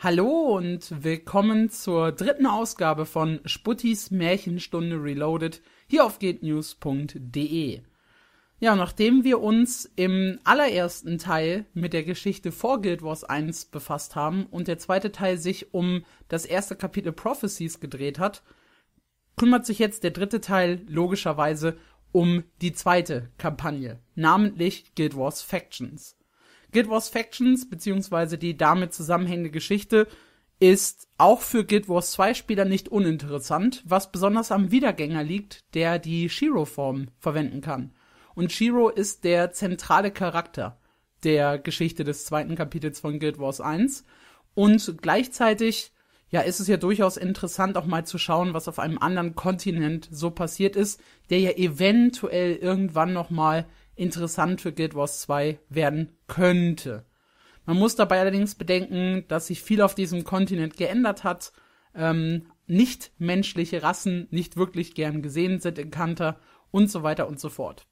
Hallo und willkommen zur dritten Ausgabe von Sputtis Märchenstunde Reloaded hier auf gatenews.de. Ja, nachdem wir uns im allerersten Teil mit der Geschichte vor Guild Wars 1 befasst haben und der zweite Teil sich um das erste Kapitel Prophecies gedreht hat, kümmert sich jetzt der dritte Teil logischerweise um die zweite Kampagne, namentlich Guild Wars Factions. Guild Wars Factions beziehungsweise die damit zusammenhängende Geschichte ist auch für Guild Wars 2 Spieler nicht uninteressant, was besonders am Wiedergänger liegt, der die Shiro-Form verwenden kann. Und Shiro ist der zentrale Charakter der Geschichte des zweiten Kapitels von Guild Wars 1 und gleichzeitig ja, ist es ja durchaus interessant, auch mal zu schauen, was auf einem anderen Kontinent so passiert ist, der ja eventuell irgendwann noch mal interessant für Guild Wars 2 werden könnte. Man muss dabei allerdings bedenken, dass sich viel auf diesem Kontinent geändert hat. Ähm, nicht menschliche Rassen nicht wirklich gern gesehen sind in Kanter und so weiter und so fort.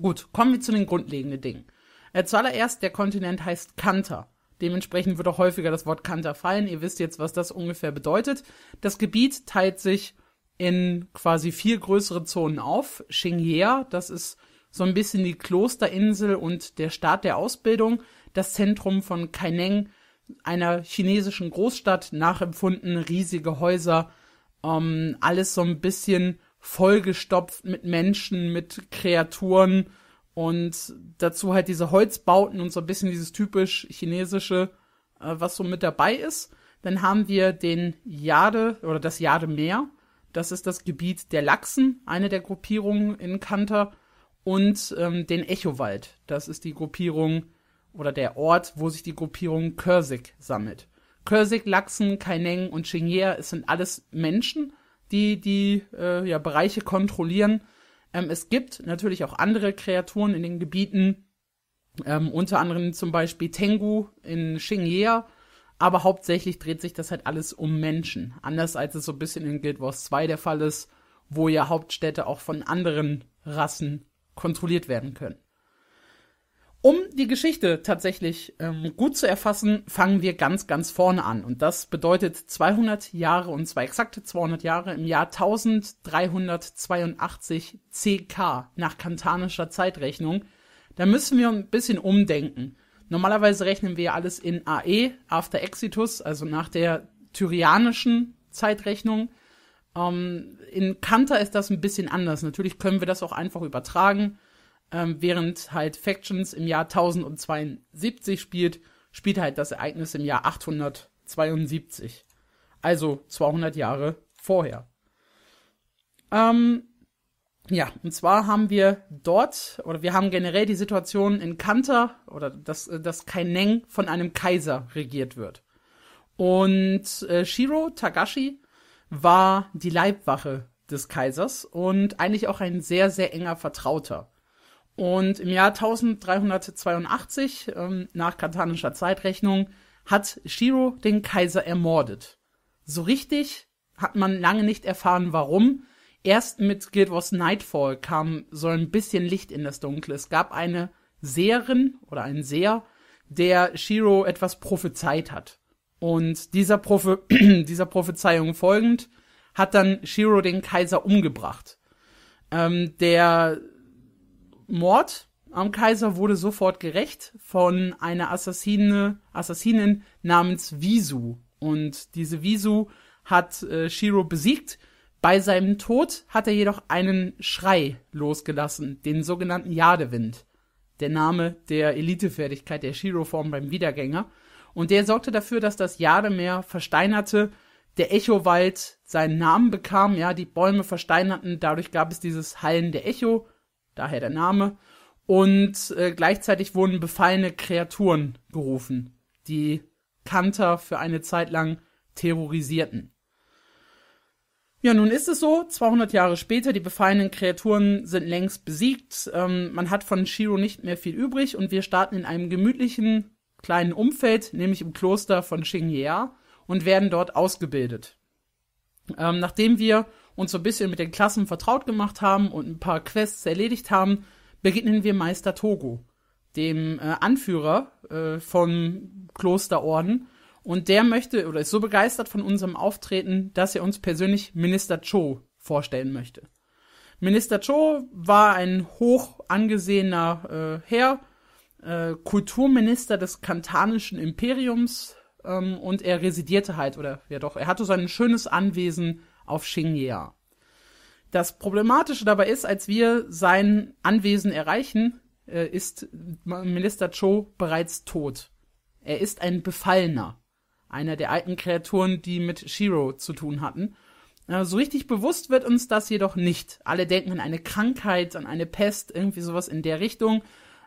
Gut, kommen wir zu den grundlegenden Dingen. Äh, zuallererst, der Kontinent heißt Kanter. Dementsprechend wird auch häufiger das Wort Kanter fallen. Ihr wisst jetzt, was das ungefähr bedeutet. Das Gebiet teilt sich in quasi vier größere Zonen auf. Xingyea, das ist so ein bisschen die Klosterinsel und der Start der Ausbildung, das Zentrum von Kaineng, einer chinesischen Großstadt, nachempfunden, riesige Häuser, ähm, alles so ein bisschen vollgestopft mit Menschen, mit Kreaturen und dazu halt diese Holzbauten und so ein bisschen dieses typisch chinesische, äh, was so mit dabei ist. Dann haben wir den Jade oder das Jade-Meer. Das ist das Gebiet der Lachsen, eine der Gruppierungen in Kanter und ähm, den Echowald. Das ist die Gruppierung oder der Ort, wo sich die Gruppierung Körsik sammelt. Körsik, Lachsen, Kaineng und Xingye, es sind alles Menschen, die die äh, ja, Bereiche kontrollieren. Ähm, es gibt natürlich auch andere Kreaturen in den Gebieten, ähm, unter anderem zum Beispiel Tengu in Xingye, aber hauptsächlich dreht sich das halt alles um Menschen. Anders als es so ein bisschen in Guild Wars 2 der Fall ist, wo ja Hauptstädte auch von anderen Rassen kontrolliert werden können. Um die Geschichte tatsächlich ähm, gut zu erfassen, fangen wir ganz, ganz vorne an. Und das bedeutet 200 Jahre, und zwar exakte 200 Jahre im Jahr 1382 CK nach kantanischer Zeitrechnung. Da müssen wir ein bisschen umdenken. Normalerweise rechnen wir alles in AE, After Exitus, also nach der tyrianischen Zeitrechnung. Ähm, in Kanter ist das ein bisschen anders. Natürlich können wir das auch einfach übertragen. Ähm, während halt Factions im Jahr 1072 spielt, spielt halt das Ereignis im Jahr 872. Also 200 Jahre vorher. Ähm, ja, und zwar haben wir dort, oder wir haben generell die Situation in Kanter, oder dass, dass Kaineng von einem Kaiser regiert wird. Und äh, Shiro Tagashi war die Leibwache des Kaisers und eigentlich auch ein sehr, sehr enger Vertrauter. Und im Jahr 1382, ähm, nach katanischer Zeitrechnung, hat Shiro den Kaiser ermordet. So richtig hat man lange nicht erfahren, warum. Erst mit Guild Wars Nightfall kam so ein bisschen Licht in das Dunkle. Es gab eine Seherin oder einen Seher, der Shiro etwas prophezeit hat. Und dieser, Prophe dieser Prophezeiung folgend hat dann Shiro den Kaiser umgebracht. Ähm, der Mord am Kaiser wurde sofort gerecht von einer Assassine, Assassinin namens Visu. Und diese Visu hat äh, Shiro besiegt. Bei seinem Tod hat er jedoch einen Schrei losgelassen, den sogenannten Jadewind. Der Name der Elitefertigkeit der Shiro-Form beim Wiedergänger und der sorgte dafür, dass das Jademeer versteinerte, der Echowald seinen Namen bekam, ja, die Bäume versteinerten, dadurch gab es dieses Hallen der Echo, daher der Name, und äh, gleichzeitig wurden befallene Kreaturen gerufen, die Kanter für eine Zeit lang terrorisierten. Ja, nun ist es so, 200 Jahre später, die befallenen Kreaturen sind längst besiegt, ähm, man hat von Shiro nicht mehr viel übrig und wir starten in einem gemütlichen kleinen Umfeld, nämlich im Kloster von Xingyea und werden dort ausgebildet. Ähm, nachdem wir uns so ein bisschen mit den Klassen vertraut gemacht haben und ein paar Quests erledigt haben, beginnen wir Meister Togo, dem äh, Anführer äh, vom Klosterorden. Und der möchte oder ist so begeistert von unserem Auftreten, dass er uns persönlich Minister Cho vorstellen möchte. Minister Cho war ein hoch angesehener äh, Herr, äh, Kulturminister des kantanischen Imperiums ähm, und er residierte halt, oder ja doch, er hatte so ein schönes Anwesen auf Xingyea. Das Problematische dabei ist, als wir sein Anwesen erreichen, äh, ist Minister Cho bereits tot. Er ist ein Befallener. Einer der alten Kreaturen, die mit Shiro zu tun hatten. Äh, so richtig bewusst wird uns das jedoch nicht. Alle denken an eine Krankheit, an eine Pest, irgendwie sowas in der Richtung.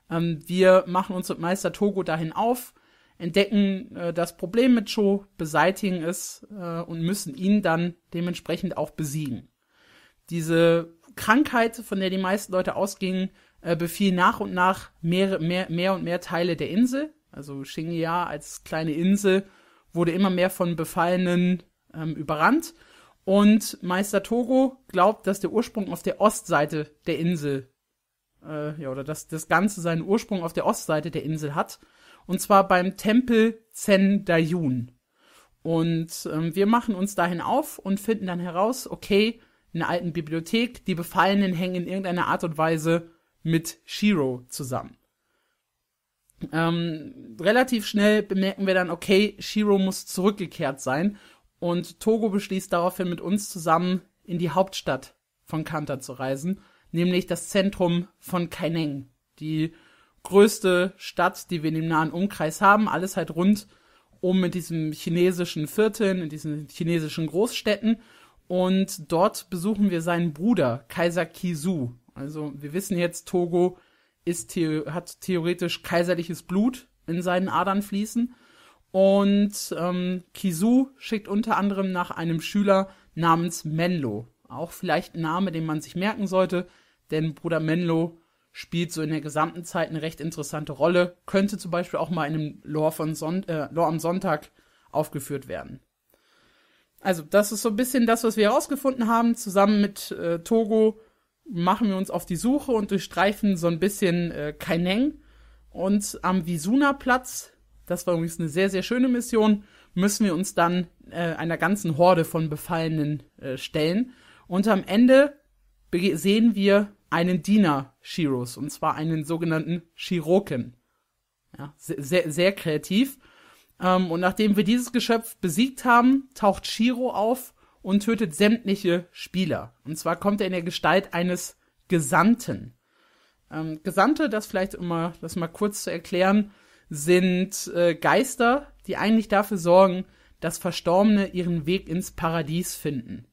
Ähm, wir machen uns mit Meister Togo dahin auf, entdecken äh, das Problem mit Cho, beseitigen es äh, und müssen ihn dann dementsprechend auch besiegen. Diese Krankheit, von der die meisten Leute ausgingen, äh, befiel nach und nach mehr, mehr, mehr und mehr Teile der Insel. Also Xingyia als kleine Insel wurde immer mehr von Befallenen ähm, überrannt. Und Meister Togo glaubt, dass der Ursprung auf der Ostseite der Insel, äh, ja, oder dass das Ganze seinen Ursprung auf der Ostseite der Insel hat. Und zwar beim Tempel Zen Dayun. Und ähm, wir machen uns dahin auf und finden dann heraus, okay, in der alten Bibliothek. Die Befallenen hängen in irgendeiner Art und Weise mit Shiro zusammen. Ähm, relativ schnell bemerken wir dann, okay, Shiro muss zurückgekehrt sein und Togo beschließt daraufhin mit uns zusammen in die Hauptstadt von Kanta zu reisen, nämlich das Zentrum von Kaineng, die größte Stadt, die wir in dem nahen Umkreis haben, alles halt rund um mit diesem chinesischen Vierteln, in diesen chinesischen Großstädten und dort besuchen wir seinen Bruder, Kaiser Kisu. Also wir wissen jetzt, Togo ist, hat theoretisch kaiserliches Blut in seinen Adern fließen. Und ähm, Kisu schickt unter anderem nach einem Schüler namens Menlo. Auch vielleicht ein Name, den man sich merken sollte, denn Bruder Menlo spielt so in der gesamten Zeit eine recht interessante Rolle. Könnte zum Beispiel auch mal in einem Lore, von Son äh, Lore am Sonntag aufgeführt werden. Also, das ist so ein bisschen das, was wir herausgefunden haben. Zusammen mit äh, Togo machen wir uns auf die Suche und durchstreifen so ein bisschen äh, Kaineng. Und am Visuna-Platz, das war übrigens eine sehr, sehr schöne Mission, müssen wir uns dann äh, einer ganzen Horde von Befallenen äh, stellen. Und am Ende sehen wir einen Diener Shiros, und zwar einen sogenannten Shiroken. Ja, sehr, sehr, kreativ. Ähm, und nachdem wir dieses Geschöpf besiegt haben, taucht Shiro auf und tötet sämtliche Spieler. Und zwar kommt er in der Gestalt eines Gesandten. Ähm, Gesandte, das vielleicht immer, das mal kurz zu erklären, sind äh, Geister, die eigentlich dafür sorgen, dass Verstorbene ihren Weg ins Paradies finden.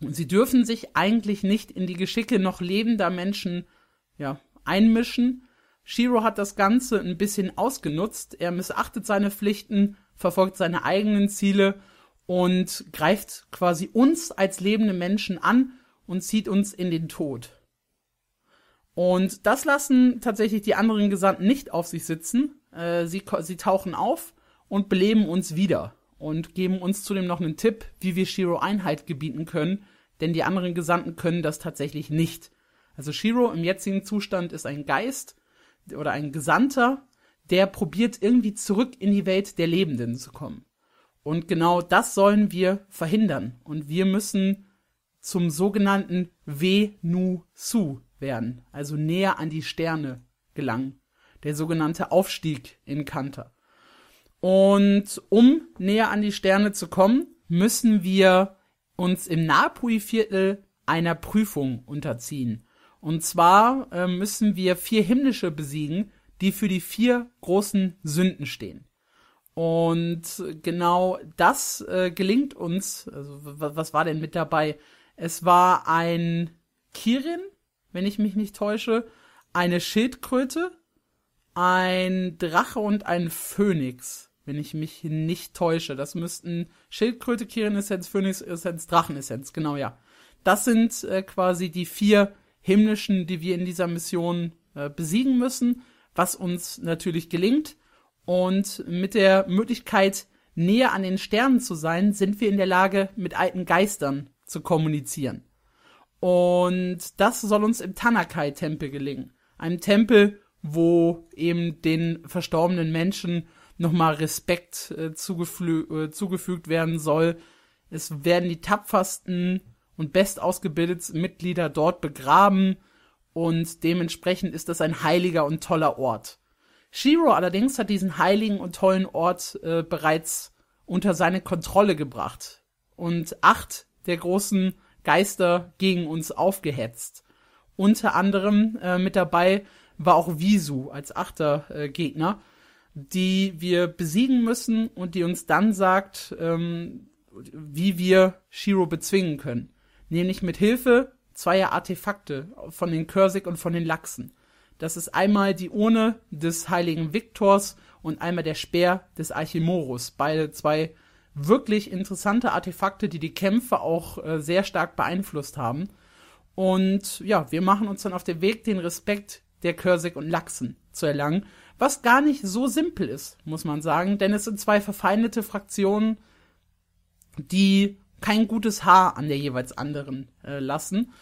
Sie dürfen sich eigentlich nicht in die Geschicke noch lebender Menschen ja, einmischen, Shiro hat das Ganze ein bisschen ausgenutzt. Er missachtet seine Pflichten, verfolgt seine eigenen Ziele und greift quasi uns als lebende Menschen an und zieht uns in den Tod. Und das lassen tatsächlich die anderen Gesandten nicht auf sich sitzen. Äh, sie, sie tauchen auf und beleben uns wieder und geben uns zudem noch einen Tipp, wie wir Shiro Einheit gebieten können, denn die anderen Gesandten können das tatsächlich nicht. Also Shiro im jetzigen Zustand ist ein Geist, oder ein Gesandter, der probiert irgendwie zurück in die Welt der Lebenden zu kommen. Und genau das sollen wir verhindern. Und wir müssen zum sogenannten Ve-Nu-Su werden, also näher an die Sterne gelangen. Der sogenannte Aufstieg in Kanter. Und um näher an die Sterne zu kommen, müssen wir uns im Napui-Viertel einer Prüfung unterziehen. Und zwar äh, müssen wir vier himmlische besiegen, die für die vier großen Sünden stehen. Und genau das äh, gelingt uns. Also, was war denn mit dabei? Es war ein Kirin, wenn ich mich nicht täusche, eine Schildkröte, ein Drache und ein Phönix, wenn ich mich nicht täusche. Das müssten Schildkröte, Kirin-Essenz, Phönix-Essenz, Drachen-Essenz, genau ja. Das sind äh, quasi die vier himmlischen, die wir in dieser Mission äh, besiegen müssen, was uns natürlich gelingt. Und mit der Möglichkeit, näher an den Sternen zu sein, sind wir in der Lage, mit alten Geistern zu kommunizieren. Und das soll uns im Tanakai-Tempel gelingen. Einem Tempel, wo eben den verstorbenen Menschen nochmal Respekt äh, äh, zugefügt werden soll. Es werden die tapfersten und best ausgebildetsten Mitglieder dort begraben und dementsprechend ist das ein heiliger und toller Ort. Shiro allerdings hat diesen heiligen und tollen Ort äh, bereits unter seine Kontrolle gebracht und acht der großen Geister gegen uns aufgehetzt. Unter anderem äh, mit dabei war auch Visu als achter äh, Gegner, die wir besiegen müssen und die uns dann sagt, ähm, wie wir Shiro bezwingen können. Nämlich mit Hilfe zweier Artefakte von den Cursig und von den Lachsen. Das ist einmal die Urne des heiligen Viktors und einmal der Speer des Archimorus. Beide zwei wirklich interessante Artefakte, die die Kämpfe auch äh, sehr stark beeinflusst haben. Und ja, wir machen uns dann auf den Weg, den Respekt der Cursig und Lachsen zu erlangen, was gar nicht so simpel ist, muss man sagen, denn es sind zwei verfeindete Fraktionen, die kein gutes Haar an der jeweils anderen äh, lassen.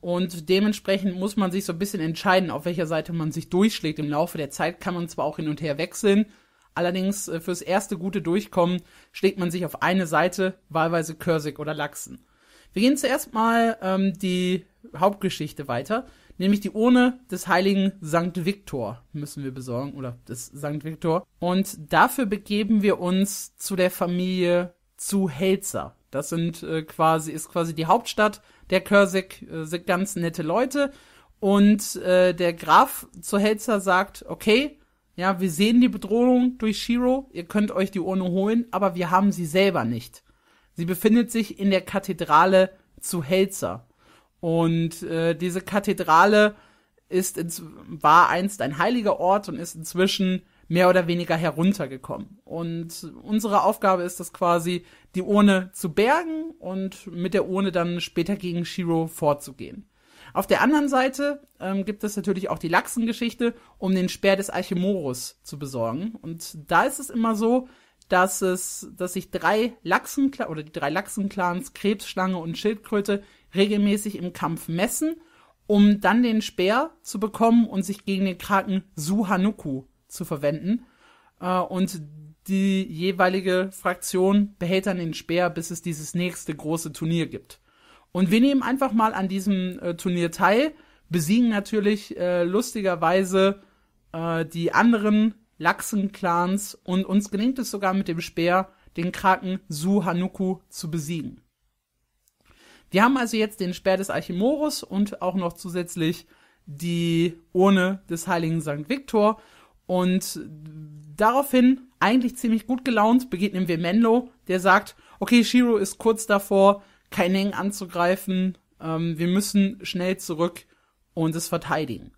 Und dementsprechend muss man sich so ein bisschen entscheiden, auf welcher Seite man sich durchschlägt. Im Laufe der Zeit kann man zwar auch hin und her wechseln, allerdings äh, fürs erste gute Durchkommen schlägt man sich auf eine Seite, wahlweise Cursig oder Lachsen. Wir gehen zuerst mal ähm, die Hauptgeschichte weiter, nämlich die Urne des heiligen Sankt Viktor müssen wir besorgen, oder des Sankt Viktor. Und dafür begeben wir uns zu der Familie zu Helzer. Das sind äh, quasi, ist quasi die Hauptstadt der Körsik, äh, sind ganz nette Leute. Und äh, der Graf zu Helzer sagt, okay, ja, wir sehen die Bedrohung durch Shiro, ihr könnt euch die Urne holen, aber wir haben sie selber nicht. Sie befindet sich in der Kathedrale zu Helzer. Und äh, diese Kathedrale ist ins, war einst ein heiliger Ort und ist inzwischen mehr oder weniger heruntergekommen. Und unsere Aufgabe ist es quasi, die Urne zu bergen und mit der Urne dann später gegen Shiro vorzugehen. Auf der anderen Seite ähm, gibt es natürlich auch die Lachsengeschichte, um den Speer des Archimorus zu besorgen. Und da ist es immer so, dass es, dass sich drei Lachsen oder die drei Lachsenclans Krebsschlange und Schildkröte regelmäßig im Kampf messen, um dann den Speer zu bekommen und sich gegen den Kraken Suhanuku zu verwenden. Äh, und die jeweilige Fraktion behält dann den Speer, bis es dieses nächste große Turnier gibt. Und wir nehmen einfach mal an diesem äh, Turnier teil, besiegen natürlich äh, lustigerweise die anderen Lachsen-Clans und uns gelingt es sogar mit dem Speer, den Kraken Suhanuku zu besiegen. Wir haben also jetzt den Speer des Archimorus und auch noch zusätzlich die Urne des heiligen St. Viktor und daraufhin, eigentlich ziemlich gut gelaunt, begegnen wir Menlo, der sagt, okay, Shiro ist kurz davor, Kaineng anzugreifen, ähm, wir müssen schnell zurück und es verteidigen.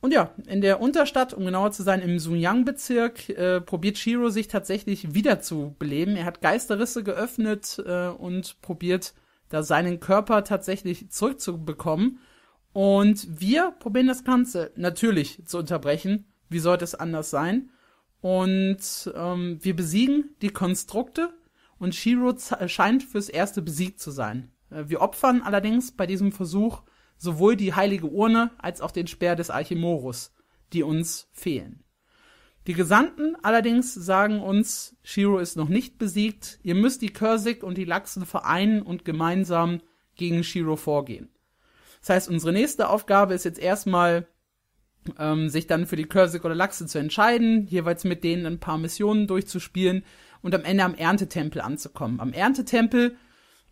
Und ja, in der Unterstadt, um genauer zu sein, im Sunyang-Bezirk, äh, probiert Shiro sich tatsächlich wieder zu beleben. Er hat Geisterrisse geöffnet äh, und probiert da seinen Körper tatsächlich zurückzubekommen. Und wir probieren das Ganze natürlich zu unterbrechen wie sollte es anders sein? Und ähm, wir besiegen die Konstrukte und Shiro scheint fürs erste besiegt zu sein. Äh, wir opfern allerdings bei diesem Versuch sowohl die heilige Urne als auch den Speer des Archimorus, die uns fehlen. Die Gesandten allerdings sagen uns, Shiro ist noch nicht besiegt, ihr müsst die Cursig und die Lachsen vereinen und gemeinsam gegen Shiro vorgehen. Das heißt, unsere nächste Aufgabe ist jetzt erstmal ähm, sich dann für die Cursig oder Lachse zu entscheiden, jeweils mit denen ein paar Missionen durchzuspielen und am Ende am Erntetempel anzukommen. Am Erntetempel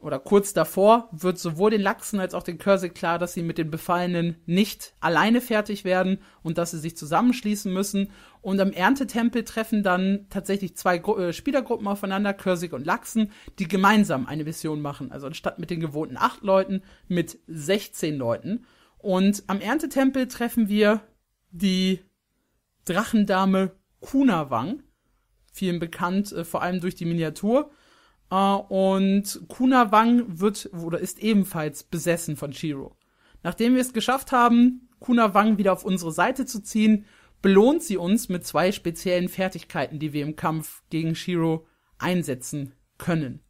oder kurz davor wird sowohl den Lachsen als auch den Cursig klar, dass sie mit den Befallenen nicht alleine fertig werden und dass sie sich zusammenschließen müssen. Und am Erntetempel treffen dann tatsächlich zwei Gru äh, Spielergruppen aufeinander, Cursig und Lachsen, die gemeinsam eine Mission machen. Also anstatt mit den gewohnten acht Leuten mit 16 Leuten. Und am Erntetempel treffen wir die Drachendame Kunawang, vielen bekannt, äh, vor allem durch die Miniatur. Äh, und Kunawang wird oder ist ebenfalls besessen von Shiro. Nachdem wir es geschafft haben, Kunawang wieder auf unsere Seite zu ziehen, belohnt sie uns mit zwei speziellen Fertigkeiten, die wir im Kampf gegen Shiro einsetzen können.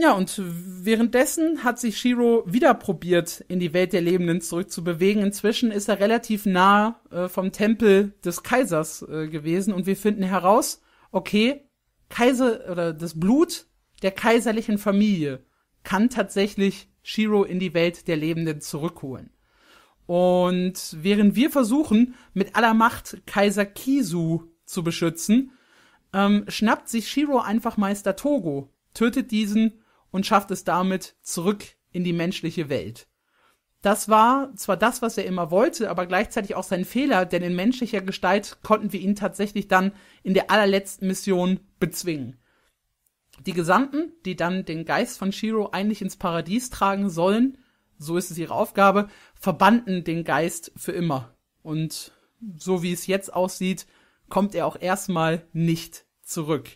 Ja, und währenddessen hat sich Shiro wieder probiert, in die Welt der Lebenden zurückzubewegen. Inzwischen ist er relativ nah äh, vom Tempel des Kaisers äh, gewesen und wir finden heraus, okay, Kaiser oder das Blut der kaiserlichen Familie kann tatsächlich Shiro in die Welt der Lebenden zurückholen. Und während wir versuchen, mit aller Macht Kaiser Kisu zu beschützen, ähm, schnappt sich Shiro einfach Meister Togo, tötet diesen und schafft es damit zurück in die menschliche Welt. Das war zwar das, was er immer wollte, aber gleichzeitig auch sein Fehler, denn in menschlicher Gestalt konnten wir ihn tatsächlich dann in der allerletzten Mission bezwingen. Die Gesandten, die dann den Geist von Shiro eigentlich ins Paradies tragen sollen, so ist es ihre Aufgabe, verbannten den Geist für immer. Und so wie es jetzt aussieht, kommt er auch erstmal nicht zurück.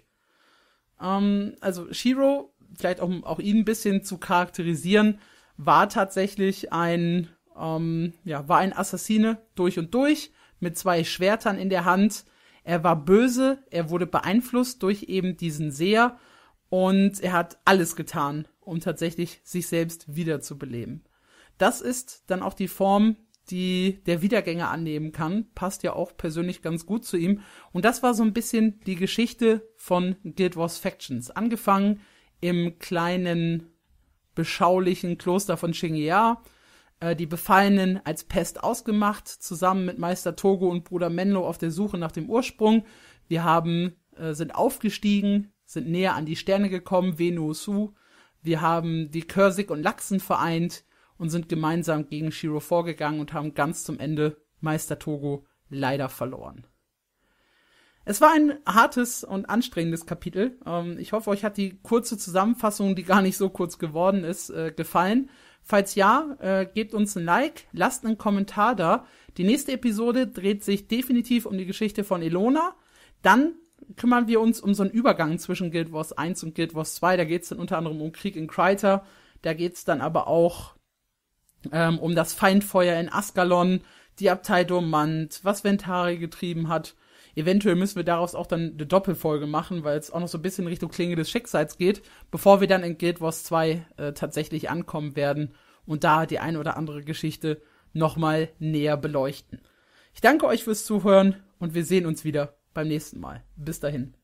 Ähm, also Shiro vielleicht auch, auch ihn ein bisschen zu charakterisieren, war tatsächlich ein, ähm, ja, war ein Assassine durch und durch, mit zwei Schwertern in der Hand. Er war böse, er wurde beeinflusst durch eben diesen Seher und er hat alles getan, um tatsächlich sich selbst wiederzubeleben. Das ist dann auch die Form, die der Wiedergänger annehmen kann. Passt ja auch persönlich ganz gut zu ihm. Und das war so ein bisschen die Geschichte von Guild Wars Factions. Angefangen im kleinen, beschaulichen Kloster von Xingya, äh, die Befallenen als Pest ausgemacht, zusammen mit Meister Togo und Bruder Menlo auf der Suche nach dem Ursprung. Wir haben, äh, sind aufgestiegen, sind näher an die Sterne gekommen, Venu Su. Wir haben die Körsig und Lachsen vereint und sind gemeinsam gegen Shiro vorgegangen und haben ganz zum Ende Meister Togo leider verloren. Es war ein hartes und anstrengendes Kapitel. Ähm, ich hoffe, euch hat die kurze Zusammenfassung, die gar nicht so kurz geworden ist, äh, gefallen. Falls ja, äh, gebt uns ein Like, lasst einen Kommentar da. Die nächste Episode dreht sich definitiv um die Geschichte von Elona. Dann kümmern wir uns um so einen Übergang zwischen Guild Wars 1 und Guild Wars 2. Da geht es dann unter anderem um Krieg in Kryter. Da geht es dann aber auch ähm, um das Feindfeuer in Askalon, die Abtei Dormant, was Ventari getrieben hat Eventuell müssen wir daraus auch dann eine Doppelfolge machen, weil es auch noch so ein bisschen Richtung Klinge des Schicksals geht, bevor wir dann in Guild Wars 2 äh, tatsächlich ankommen werden und da die eine oder andere Geschichte nochmal näher beleuchten. Ich danke euch fürs Zuhören und wir sehen uns wieder beim nächsten Mal. Bis dahin.